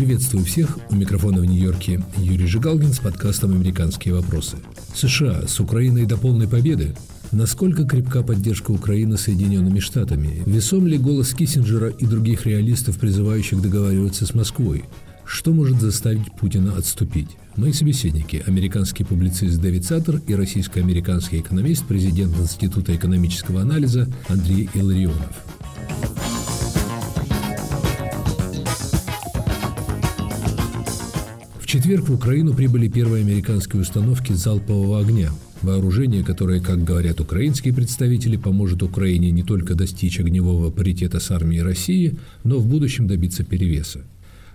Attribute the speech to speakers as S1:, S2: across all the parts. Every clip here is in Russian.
S1: Приветствую всех. У микрофона в Нью-Йорке Юрий Жигалгин с подкастом «Американские вопросы». США с Украиной до полной победы? Насколько крепка поддержка Украины Соединенными Штатами? Весом ли голос Киссинджера и других реалистов, призывающих договариваться с Москвой? Что может заставить Путина отступить? Мои собеседники – американский публицист Дэвид Саттер и российско-американский экономист, президент Института экономического анализа Андрей Илларионов. Четверг в Украину прибыли первые американские установки залпового огня. Вооружение, которое, как говорят украинские представители, поможет Украине не только достичь огневого паритета с армией России, но в будущем добиться перевеса.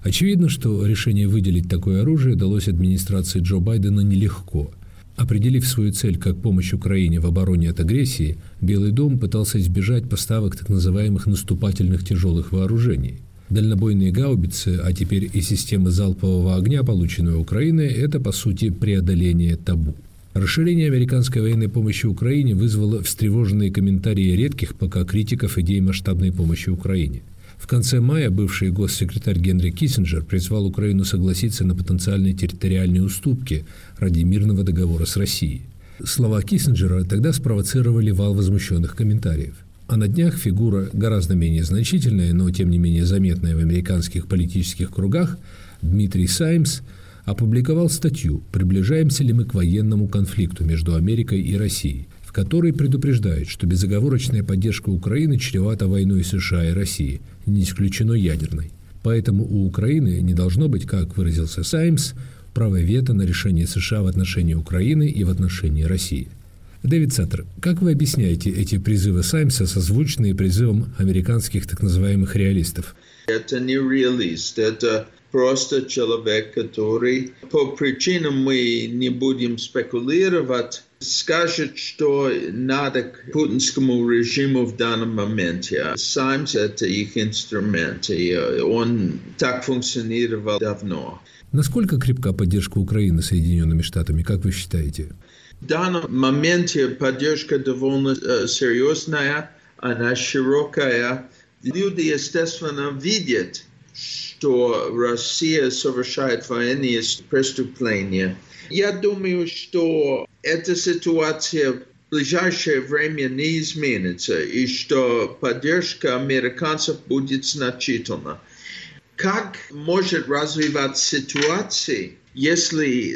S1: Очевидно, что решение выделить такое оружие далось администрации Джо Байдена нелегко. Определив свою цель как помощь Украине в обороне от агрессии, Белый дом пытался избежать поставок так называемых наступательных тяжелых вооружений. Дальнобойные гаубицы, а теперь и системы залпового огня, полученные Украиной, это, по сути, преодоление табу. Расширение американской военной помощи Украине вызвало встревоженные комментарии редких пока критиков идей масштабной помощи Украине – в конце мая бывший госсекретарь Генри Киссинджер призвал Украину согласиться на потенциальные территориальные уступки ради мирного договора с Россией. Слова Киссинджера тогда спровоцировали вал возмущенных комментариев. А на днях фигура, гораздо менее значительная, но тем не менее заметная в американских политических кругах, Дмитрий Саймс опубликовал статью «Приближаемся ли мы к военному конфликту между Америкой и Россией», который предупреждает, что безоговорочная поддержка Украины чревата войной США и России, не исключено ядерной. Поэтому у Украины не должно быть, как выразился Саймс, права вето на решение США в отношении Украины и в отношении России. Дэвид Саттер, как вы объясняете эти призывы Саймса, созвучные призывам американских так называемых реалистов?
S2: Это не реалист, это просто человек, который по причинам мы не будем спекулировать, скажет, что надо к путинскому режиму в данном моменте. Саймс – это их инструмент, и он так функционировал давно.
S1: Насколько крепка поддержка Украины Соединенными Штатами, как вы считаете?
S2: В данном моменте поддержка довольно э, серьезная, она широкая. Люди, естественно, видят, что Россия совершает военные преступления. Я думаю, что эта ситуация в ближайшее время не изменится и что поддержка американцев будет значительна. Как может развиваться ситуация, если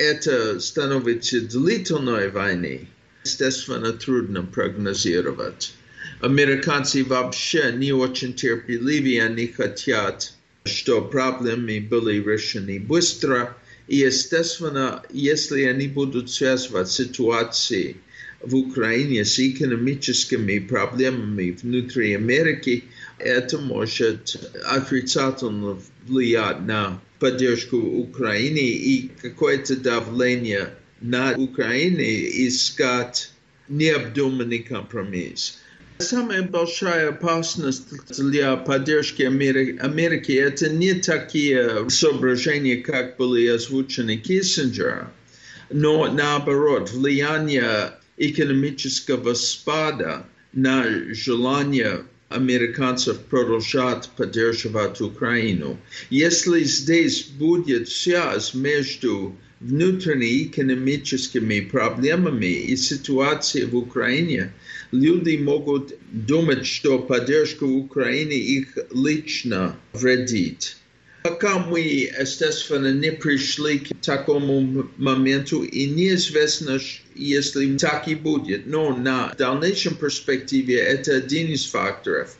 S2: это становится длительной войной? Естественно, трудно прогнозировать. Американцы вообще не очень терпеливы, они хотят, что проблемы были решены быстро – и, естественно, если они будут связывать ситуации в Украине с экономическими проблемами внутри Америки, это может отрицательно влиять на поддержку Украины и какое-то давление на Украину искать необдуманный компромисс. Самая большая опасность для поддержки Америки, это не такие соображения, как были озвучены Киссинджером, но наоборот, влияние экономического спада на желание американцев продолжать поддерживать Украину. Если здесь будет связь между внутренними экономическими проблемами и ситуацией в Украине, люди могут думать, что поддержка Украины их лично вредит. Пока мы, естественно, не пришли к такому моменту, и неизвестно, если так и будет, но на дальнейшем перспективе это один из факторов,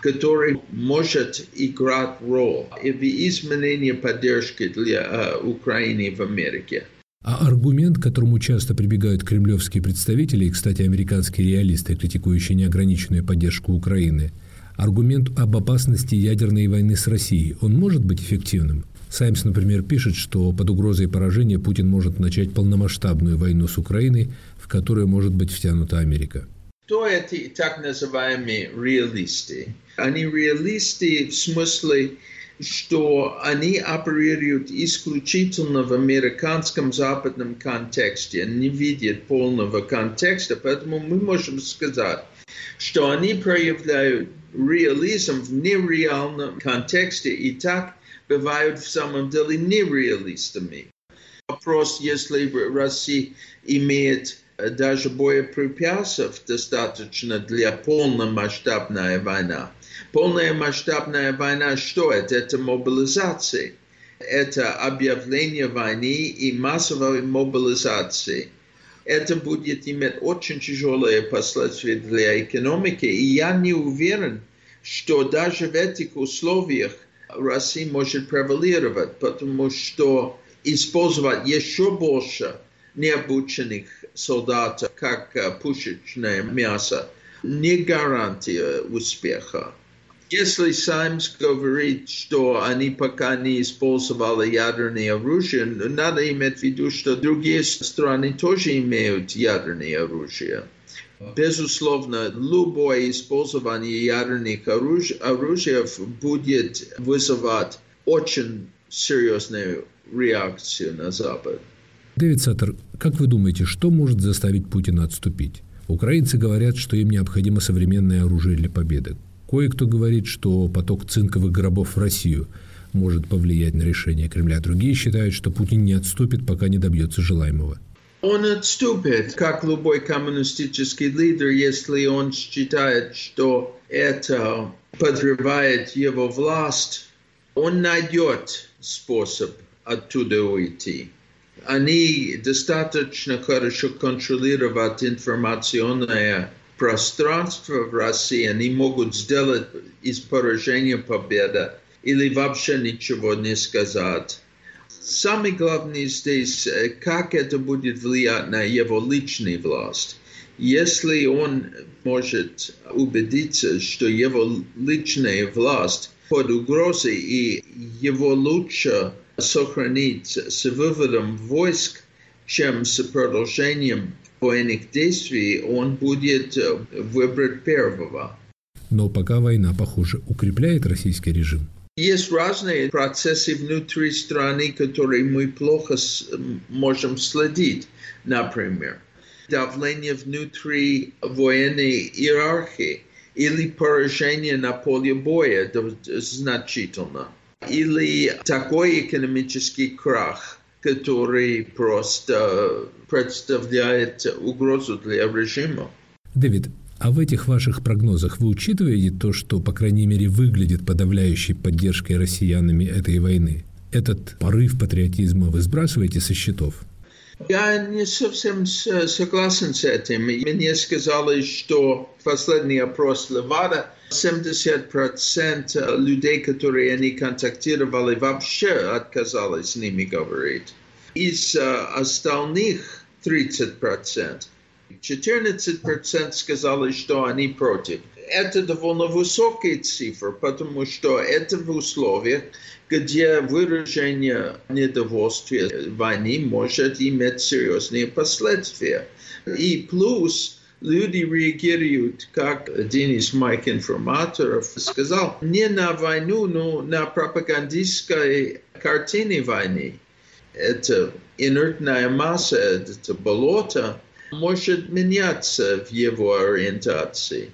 S2: который может играть роль в изменении поддержки для uh, Украины в Америке.
S1: А аргумент, к которому часто прибегают кремлевские представители, и, кстати, американские реалисты, критикующие неограниченную поддержку Украины, аргумент об опасности ядерной войны с Россией, он может быть эффективным? Саймс, например, пишет, что под угрозой поражения Путин может начать полномасштабную войну с Украиной, в которую может быть втянута Америка.
S2: Кто эти так называемые реалисты? Они реалисты в смысле что они оперируют исключительно в американском западном контексте, не видят полного контекста, поэтому мы можем сказать, что они проявляют реализм в нереальном контексте, и так бывают в самом деле нереалистами. Вопрос, если Россия имеет даже боеприпасов достаточно для полномасштабной войны. Полная масштабная война что это? Это мобилизация. Это объявление войны и массовой мобилизации. Это будет иметь очень тяжелые последствия для экономики. И я не уверен, что даже в этих условиях Россия может превалировать, потому что использовать еще больше необученных солдат, как пушечное мясо, не гарантия успеха. Если Саймс говорит, что они пока не использовали ядерное оружие, надо иметь в виду, что другие страны тоже имеют ядерное оружие. Безусловно, любое использование ядерных оружий, оружия будет вызывать очень серьезную реакцию на Запад.
S1: Дэвид Саттер, как вы думаете, что может заставить Путина отступить? Украинцы говорят, что им необходимо современное оружие для победы. Кое-кто говорит, что поток цинковых гробов в Россию может повлиять на решение Кремля. Другие считают, что Путин не отступит, пока не добьется желаемого.
S2: Он отступит, как любой коммунистический лидер, если он считает, что это подрывает его власть. Он найдет способ оттуда уйти. Они достаточно хорошо контролируют информационное пространство в России, они могут сделать из поражения победа или вообще ничего не сказать. Самое главное здесь, как это будет влиять на его личную власть. Если он может убедиться, что его личная власть под угрозой и его лучше сохранить с выводом войск, чем с продолжением военных действий, он будет выбрать первого.
S1: Но пока война, похоже, укрепляет российский режим.
S2: Есть разные процессы внутри страны, которые мы плохо можем следить. Например, давление внутри военной иерархии или поражение на поле боя значительно или такой экономический крах, который просто представляет угрозу для режима.
S1: Дэвид, а в этих ваших прогнозах вы учитываете то, что, по крайней мере, выглядит подавляющей поддержкой россиянами этой войны? Этот порыв патриотизма вы сбрасываете со счетов?
S2: Я не совсем согласен с этим. Мне сказали, что последний опрос Левада 70% людей, которые они контактировали, вообще отказались с ними говорить. Из остальных 30%. 14% сказали, что они против. Это довольно высокая цифра, потому что это в условиях, где выражение недовольствия войны может иметь серьезные последствия. И плюс люди реагируют, как один из моих информаторов сказал, не на войну, но на пропагандистской картине войны. Это инертная масса, это болото, может меняться в его ориентации.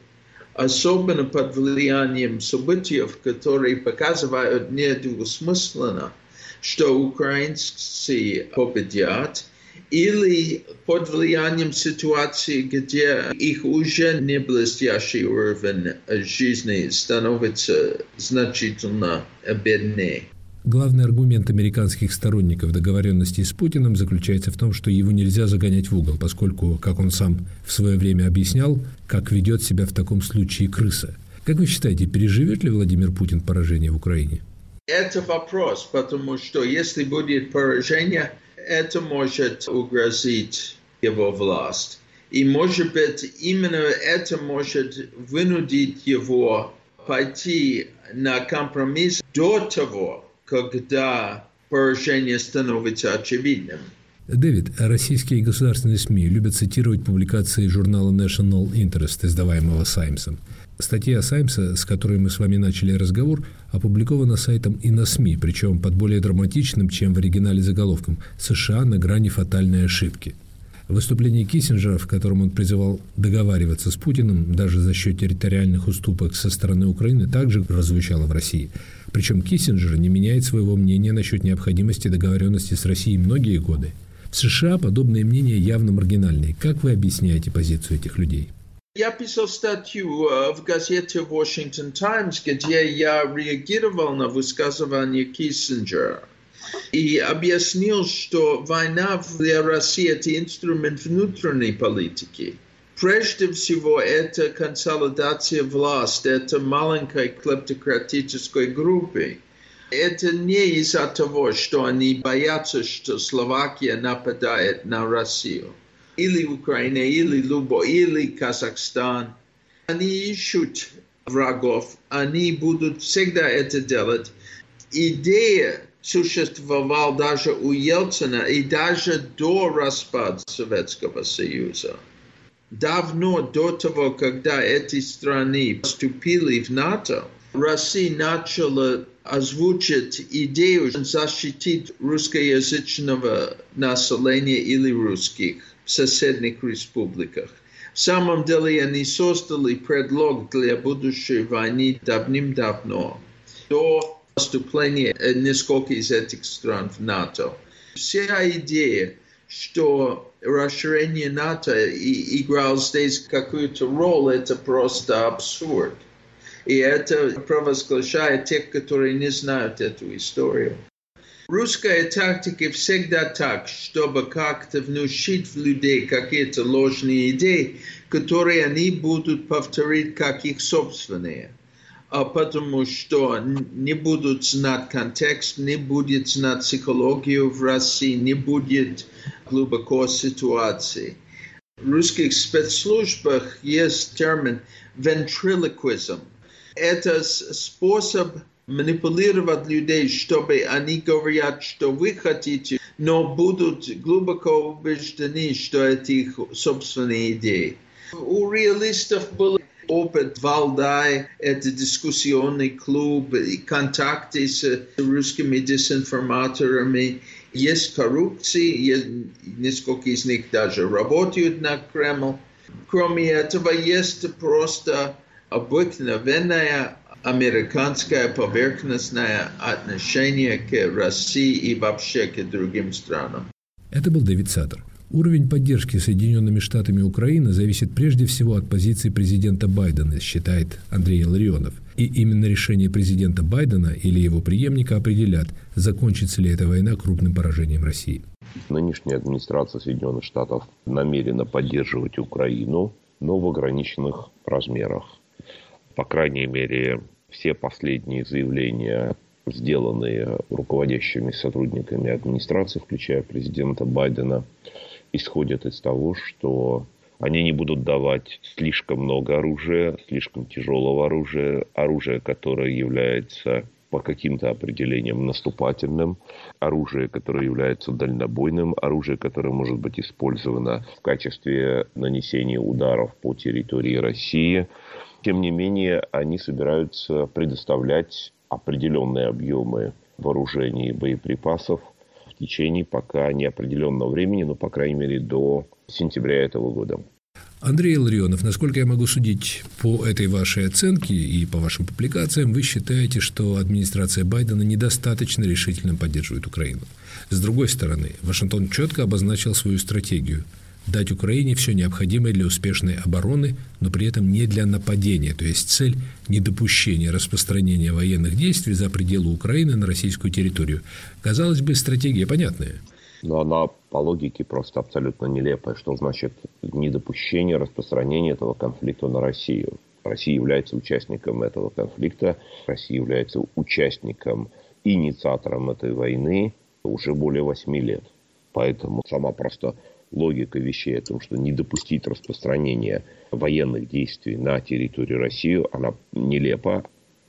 S2: Особенно под влиянием событий, которые показывают недвусмысленно, что украинцы победят, или под влиянием ситуации, где их уже не блестящий уровень жизни становится значительно беднее.
S1: Главный аргумент американских сторонников договоренности с Путиным заключается в том, что его нельзя загонять в угол, поскольку, как он сам в свое время объяснял, как ведет себя в таком случае крыса. Как вы считаете, переживет ли Владимир Путин поражение в Украине?
S2: Это вопрос, потому что если будет поражение, это может угрозить его власть. И, может быть, именно это может вынудить его пойти на компромисс до того, когда поражение становится очевидным.
S1: Дэвид, российские государственные СМИ любят цитировать публикации журнала National Interest, издаваемого Саймсом. Статья Саймса, с которой мы с вами начали разговор, опубликована сайтом и на СМИ, причем под более драматичным, чем в оригинале заголовком «США на грани фатальной ошибки». Выступление Киссинджера, в котором он призывал договариваться с Путиным даже за счет территориальных уступок со стороны Украины, также прозвучало в России. Причем Киссинджер не меняет своего мнения насчет необходимости договоренности с Россией многие годы. В США подобные мнения явно маргинальные. Как вы объясняете позицию этих людей?
S2: Я писал статью э, в газете Washington Times, где я реагировал на высказывание Киссинджера и объяснил, что война для России – это инструмент внутренней политики. Прежде всего, это консолидация власти, это маленькой клептократической группы. Это не из-за того, что они боятся, что Словакия нападает на Россию или Украина, или Лубо, или Казахстан. Они ищут врагов, они будут всегда это делать. Идея существовала даже у Ельцина и даже до распада Советского Союза. Давно до того, когда эти страны вступили в НАТО, Россия начала озвучить идею защитить русскоязычного населения или русских в соседних республиках. В самом деле они создали предлог для будущей войны давным-давно, до вступления нескольких из этих стран в НАТО. Вся идея, что расширение НАТО играло здесь какую-то роль, это просто абсурд. И это провозглашает тех, которые не знают эту историю. Русская тактика всегда так, чтобы как-то внушить в людей какие-то ложные идеи, которые они будут повторить как их собственные. А потому что не будут знать контекст, не будет знать психологию в России, не будет глубоко ситуации. В русских спецслужбах есть термин «ventriloquism». Это способ манипулировать людей, чтобы они говорят, что вы хотите, но будут глубоко убеждены, что это их собственные идеи. У реалистов был опыт Валдай, это дискуссионный клуб, и контакты с русскими дезинформаторами. Есть коррупция, несколько из них даже работают на Кремль. Кроме этого, есть просто обыкновенная американское поверхностное отношение к России и вообще к другим странам.
S1: Это был Дэвид Саттер. Уровень поддержки Соединенными Штатами Украины зависит прежде всего от позиции президента Байдена, считает Андрей Ларионов. И именно решение президента Байдена или его преемника определят, закончится ли эта война крупным поражением России.
S3: Нынешняя администрация Соединенных Штатов намерена поддерживать Украину, но в ограниченных размерах по крайней мере, все последние заявления, сделанные руководящими сотрудниками администрации, включая президента Байдена, исходят из того, что они не будут давать слишком много оружия, слишком тяжелого оружия, оружия, которое является по каким-то определениям наступательным, оружие, которое является дальнобойным, оружие, которое может быть использовано в качестве нанесения ударов по территории России – тем не менее, они собираются предоставлять определенные объемы вооружений и боеприпасов течение пока неопределенного времени, но, по крайней мере, до сентября этого года.
S1: Андрей Ларионов, насколько я могу судить по этой вашей оценке и по вашим публикациям, вы считаете, что администрация Байдена недостаточно решительно поддерживает Украину. С другой стороны, Вашингтон четко обозначил свою стратегию – дать Украине все необходимое для успешной обороны, но при этом не для нападения. То есть цель недопущения распространения военных действий за пределы Украины на российскую территорию. Казалось бы, стратегия понятная.
S3: Но она по логике просто абсолютно нелепая. Что значит недопущение распространения этого конфликта на Россию? Россия является участником этого конфликта. Россия является участником, инициатором этой войны уже более восьми лет. Поэтому сама просто логика вещей о том, что не допустить распространения военных действий на территорию России, она нелепа.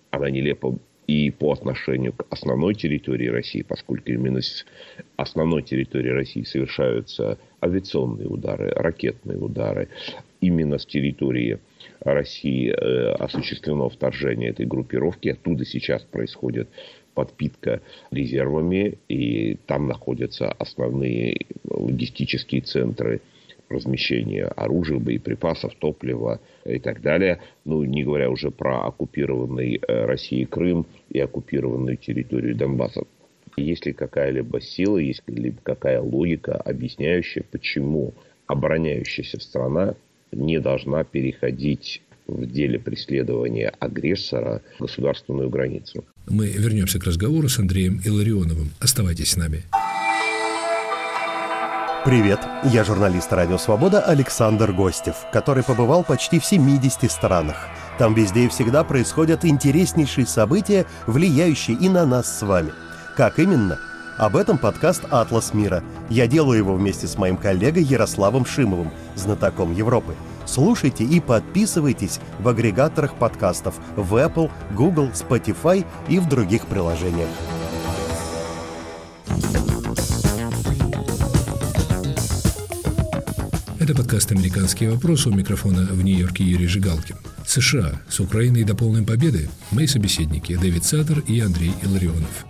S3: Она нелепа и по отношению к основной территории России, поскольку именно с основной территории России совершаются авиационные удары, ракетные удары. Именно с территории России э, осуществлено вторжение этой группировки. Оттуда сейчас происходит подпитка резервами, и там находятся основные логистические центры размещения оружия, боеприпасов, топлива и так далее. Ну, не говоря уже про оккупированный э, Россией Крым и оккупированную территорию Донбасса. Есть ли какая-либо сила, есть ли какая логика, объясняющая, почему обороняющаяся страна не должна переходить в деле преследования агрессора государственную границу.
S1: Мы вернемся к разговору с Андреем Илларионовым. Оставайтесь с нами.
S4: Привет, я журналист «Радио Свобода» Александр Гостев, который побывал почти в 70 странах. Там везде и всегда происходят интереснейшие события, влияющие и на нас с вами. Как именно? Об этом подкаст «Атлас мира». Я делаю его вместе с моим коллегой Ярославом Шимовым, знатоком Европы. Слушайте и подписывайтесь в агрегаторах подкастов в Apple, Google, Spotify и в других приложениях.
S1: Это подкаст «Американские вопросы» у микрофона в Нью-Йорке Юрий Жигалкин. США. С Украиной до полной победы. Мои собеседники Дэвид Саттер и Андрей Илларионов.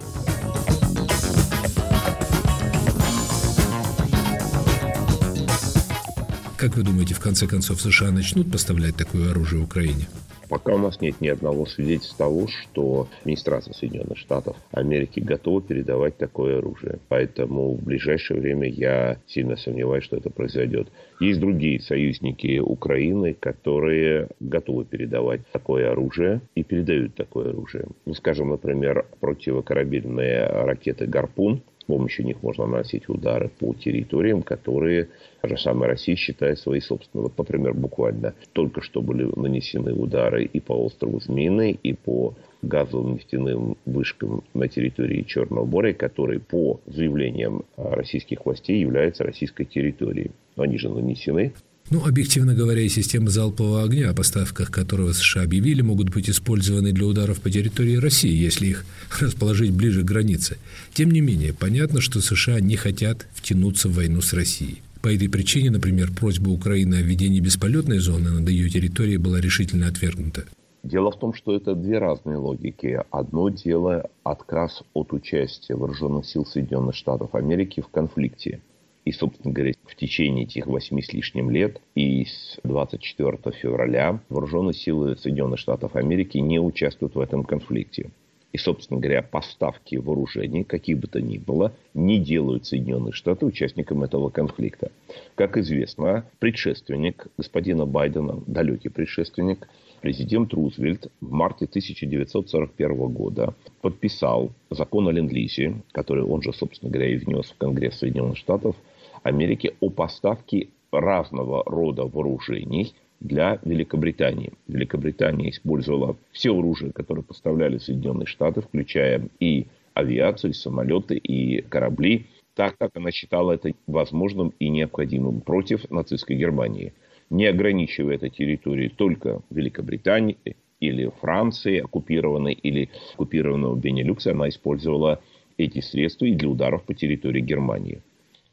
S1: Как вы думаете, в конце концов США начнут поставлять такое оружие Украине?
S3: Пока у нас нет ни одного свидетельства того, что администрация Соединенных Штатов Америки готова передавать такое оружие. Поэтому в ближайшее время я сильно сомневаюсь, что это произойдет. Есть другие союзники Украины, которые готовы передавать такое оружие и передают такое оружие. Ну, скажем, например, противокорабельные ракеты «Гарпун», с помощью них можно наносить удары по территориям, которые та же самая Россия считает своей собственной. Вот, например, буквально только что были нанесены удары и по острову Змеиный, и по газовым нефтяным вышкам на территории Черного моря, которые по заявлениям российских властей являются российской территорией. Они же нанесены.
S1: Ну, объективно говоря, и системы залпового огня, о поставках которого США объявили, могут быть использованы для ударов по территории России, если их расположить ближе к границе. Тем не менее, понятно, что США не хотят втянуться в войну с Россией. По этой причине, например, просьба Украины о введении бесполетной зоны над ее территорией была решительно отвергнута.
S3: Дело в том, что это две разные логики. Одно дело отказ от участия вооруженных сил Соединенных Штатов Америки в конфликте. И, собственно говоря, в течение этих восьми с лишним лет и с 24 февраля вооруженные силы Соединенных Штатов Америки не участвуют в этом конфликте. И, собственно говоря, поставки вооружений, какие бы то ни было, не делают Соединенные Штаты участником этого конфликта. Как известно, предшественник господина Байдена, далекий предшественник, президент Рузвельт в марте 1941 года подписал закон о Ленд-Лизе, который он же, собственно говоря, и внес в Конгресс Соединенных Штатов – Америки о поставке разного рода вооружений для Великобритании. Великобритания использовала все оружие, которое поставляли Соединенные Штаты, включая и авиацию, и самолеты, и корабли, так как она считала это возможным и необходимым против нацистской Германии, не ограничивая этой территории только Великобритании или Франции, оккупированной или оккупированного Бенилюкса, она использовала эти средства и для ударов по территории Германии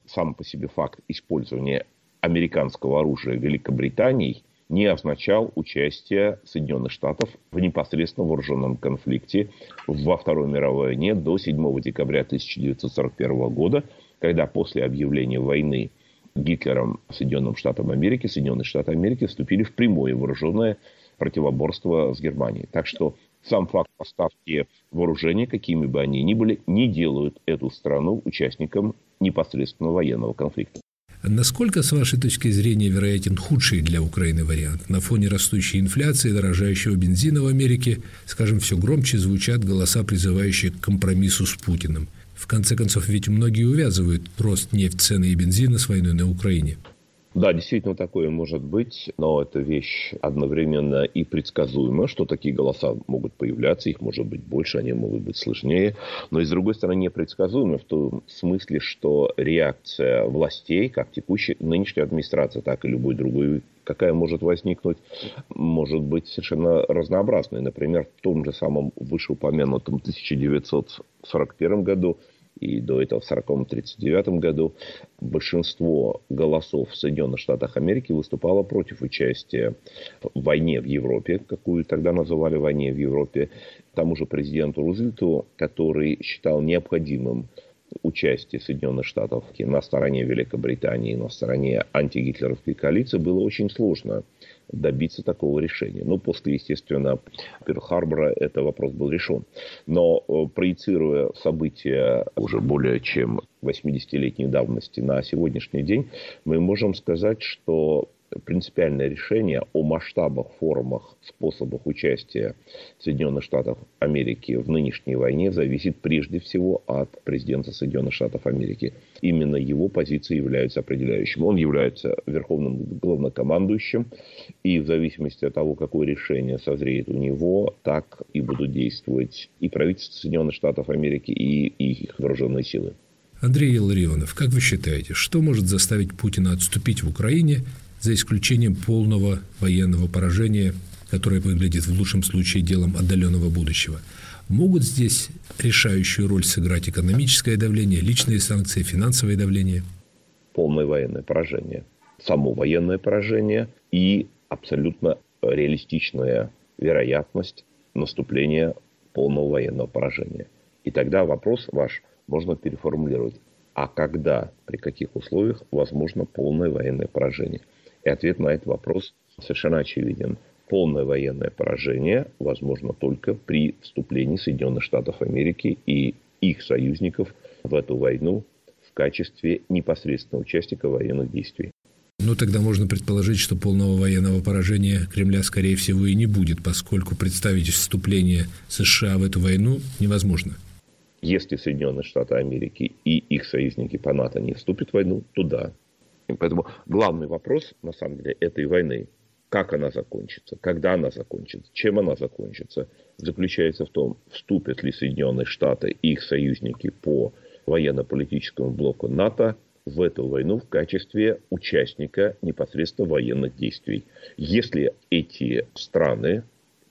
S3: сам по себе факт использования американского оружия Великобританией не означал участие Соединенных Штатов в непосредственном вооруженном конфликте во Второй мировой войне до 7 декабря 1941 года, когда после объявления войны Гитлером Соединенным Штатам Америки, Соединенные Штаты Америки вступили в прямое вооруженное противоборство с Германией. Так что сам факт поставки вооружения, какими бы они ни были, не делают эту страну участником непосредственно военного конфликта.
S1: Насколько, с вашей точки зрения, вероятен худший для Украины вариант? На фоне растущей инфляции, дорожающего бензина в Америке, скажем, все громче звучат голоса, призывающие к компромиссу с Путиным. В конце концов, ведь многие увязывают рост нефть, цены и бензина с войной на Украине.
S3: Да, действительно такое может быть, но это вещь одновременно и предсказуема, что такие голоса могут появляться, их может быть больше, они могут быть сложнее, но и с другой стороны непредсказуема в том смысле, что реакция властей, как текущей нынешней администрации, так и любой другой какая может возникнуть, может быть совершенно разнообразной. Например, в том же самом вышеупомянутом 1941 году и до этого в 1940-1939 году большинство голосов в Соединенных Штатах Америки выступало против участия в войне в Европе, какую тогда называли войне в Европе, тому же президенту Рузвельту, который считал необходимым участие Соединенных Штатов на стороне Великобритании, на стороне антигитлеровской коалиции было очень сложно добиться такого решения. Ну, после, естественно, Перл-Харбора этот вопрос был решен. Но э, проецируя события уже более чем 80-летней давности на сегодняшний день, мы можем сказать, что принципиальное решение о масштабах, формах, способах участия Соединенных Штатов Америки в нынешней войне зависит прежде всего от президента Соединенных Штатов Америки. Именно его позиции являются определяющим. Он является верховным главнокомандующим, и в зависимости от того, какое решение созреет у него, так и будут действовать и правительство Соединенных Штатов Америки, и их вооруженные силы.
S1: Андрей Илларионов, как вы считаете, что может заставить Путина отступить в Украине за исключением полного военного поражения, которое выглядит в лучшем случае делом отдаленного будущего. Могут здесь решающую роль сыграть экономическое давление, личные санкции, финансовое давление?
S3: Полное военное поражение. Само военное поражение и абсолютно реалистичная вероятность наступления полного военного поражения. И тогда вопрос ваш можно переформулировать. А когда, при каких условиях возможно полное военное поражение? И ответ на этот вопрос совершенно очевиден. Полное военное поражение возможно только при вступлении Соединенных Штатов Америки и их союзников в эту войну в качестве непосредственного участника военных действий.
S1: Ну, тогда можно предположить, что полного военного поражения Кремля, скорее всего, и не будет, поскольку представить вступление США в эту войну невозможно.
S3: Если Соединенные Штаты Америки и их союзники по НАТО не вступят в войну, то да, Поэтому главный вопрос, на самом деле, этой войны, как она закончится, когда она закончится, чем она закончится, заключается в том, вступят ли Соединенные Штаты и их союзники по военно-политическому блоку НАТО в эту войну в качестве участника непосредственно военных действий. Если эти страны,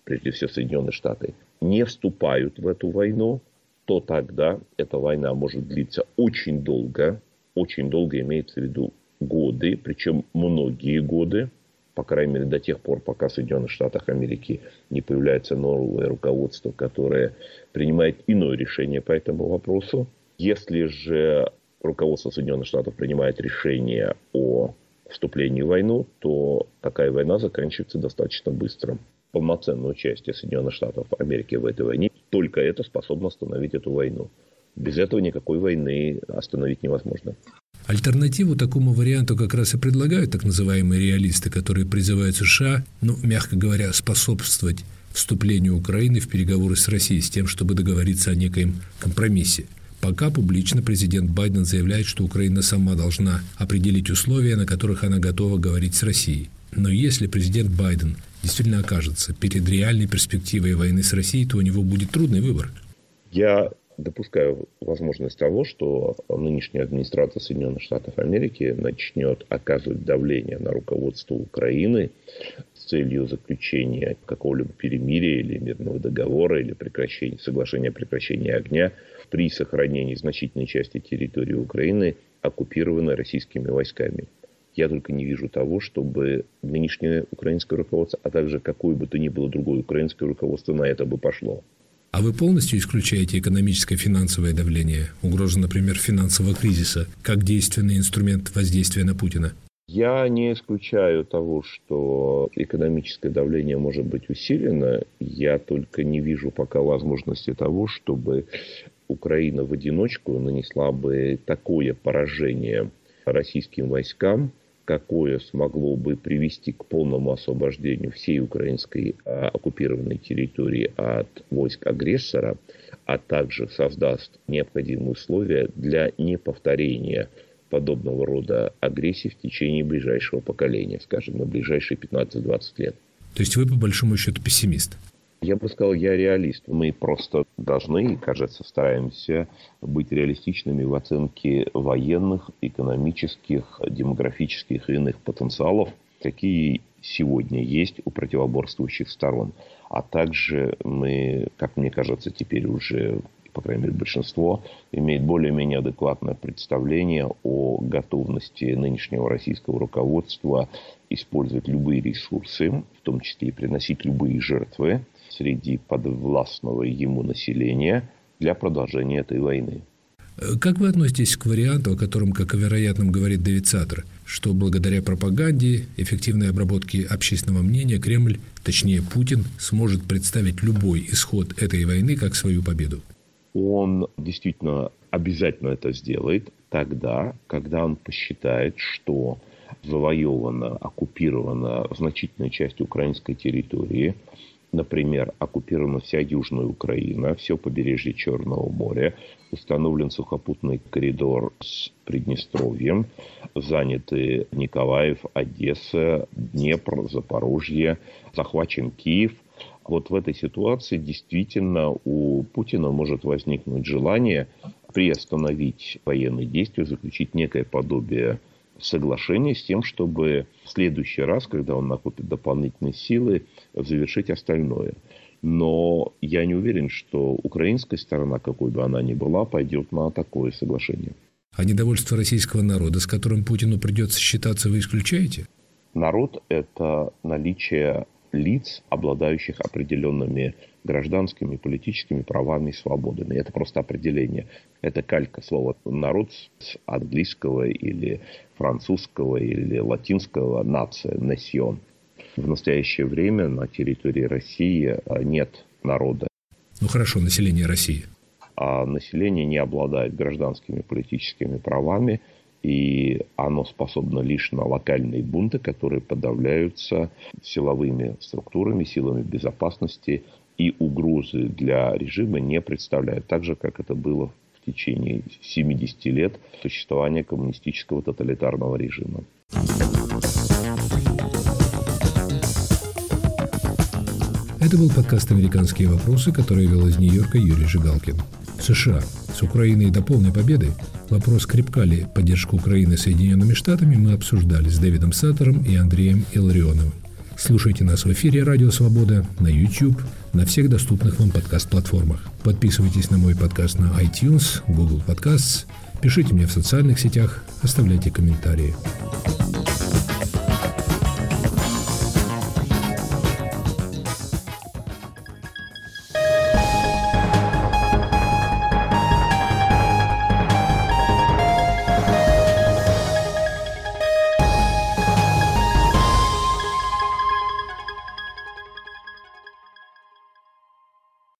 S3: прежде всего Соединенные Штаты, не вступают в эту войну, то тогда эта война может длиться очень долго, очень долго имеется в виду годы, причем многие годы, по крайней мере до тех пор, пока в Соединенных Штатах Америки не появляется новое руководство, которое принимает иное решение по этому вопросу. Если же руководство Соединенных Штатов принимает решение о вступлении в войну, то такая война заканчивается достаточно быстро. Полноценное участие Соединенных Штатов Америки в этой войне, только это способно остановить эту войну. Без этого никакой войны остановить невозможно.
S1: Альтернативу такому варианту как раз и предлагают так называемые реалисты, которые призывают США, ну, мягко говоря, способствовать вступлению Украины в переговоры с Россией с тем, чтобы договориться о некоем компромиссе. Пока публично президент Байден заявляет, что Украина сама должна определить условия, на которых она готова говорить с Россией. Но если президент Байден действительно окажется перед реальной перспективой войны с Россией, то у него будет трудный выбор.
S3: Я допускаю возможность того, что нынешняя администрация Соединенных Штатов Америки начнет оказывать давление на руководство Украины с целью заключения какого-либо перемирия или мирного договора или прекращения, соглашения о прекращении огня при сохранении значительной части территории Украины, оккупированной российскими войсками. Я только не вижу того, чтобы нынешнее украинское руководство, а также какое бы то ни было другое украинское руководство на это бы пошло.
S1: А вы полностью исключаете экономическое финансовое давление, угрозу, например, финансового кризиса, как действенный инструмент воздействия на Путина?
S3: Я не исключаю того, что экономическое давление может быть усилено. Я только не вижу пока возможности того, чтобы Украина в одиночку нанесла бы такое поражение российским войскам, какое смогло бы привести к полному освобождению всей украинской а, оккупированной территории от войск агрессора, а также создаст необходимые условия для неповторения подобного рода агрессии в течение ближайшего поколения, скажем, на ближайшие 15-20 лет.
S1: То есть вы, по большому счету, пессимист?
S3: Я бы сказал, я реалист. Мы просто должны, кажется, стараемся быть реалистичными в оценке военных, экономических, демографических и иных потенциалов, какие сегодня есть у противоборствующих сторон. А также мы, как мне кажется, теперь уже по крайней мере большинство, имеет более-менее адекватное представление о готовности нынешнего российского руководства использовать любые ресурсы, в том числе и приносить любые жертвы среди подвластного ему населения для продолжения этой войны.
S1: Как вы относитесь к варианту, о котором, как о вероятном говорит Дэвид Саттер, что благодаря пропаганде, эффективной обработке общественного мнения Кремль, точнее Путин, сможет представить любой исход этой войны как свою победу?
S3: Он действительно обязательно это сделает тогда, когда он посчитает, что завоевана, оккупирована значительная часть украинской территории, Например, оккупирована вся Южная Украина, все побережье Черного моря, установлен сухопутный коридор с Приднестровьем, заняты Николаев, Одесса, Днепр, Запорожье, захвачен Киев. Вот в этой ситуации действительно у Путина может возникнуть желание приостановить военные действия, заключить некое подобие соглашение с тем, чтобы в следующий раз, когда он накопит дополнительные силы, завершить остальное. Но я не уверен, что украинская сторона, какой бы она ни была, пойдет на такое соглашение.
S1: А недовольство российского народа, с которым Путину придется считаться, вы исключаете?
S3: Народ – это наличие лиц, обладающих определенными гражданскими, политическими правами и свободами. Это просто определение. Это калька слова «народ» с английского или французского или латинского «нация», «национ». В настоящее время на территории России а, нет народа.
S1: Ну хорошо, население России.
S3: А население не обладает гражданскими политическими правами – и оно способно лишь на локальные бунты, которые подавляются силовыми структурами, силами безопасности и угрозы для режима не представляют, так же, как это было в течение 70 лет существования коммунистического тоталитарного режима.
S1: Это был подкаст «Американские вопросы», который вел из Нью-Йорка Юрий Жигалкин. США с Украиной до полной победы вопрос, крепка ли поддержка Украины Соединенными Штатами, мы обсуждали с Дэвидом Саттером и Андреем Илларионовым. Слушайте нас в эфире «Радио Свобода» на YouTube, на всех доступных вам подкаст-платформах. Подписывайтесь на мой подкаст на iTunes, Google Podcasts, пишите мне в социальных сетях, оставляйте комментарии.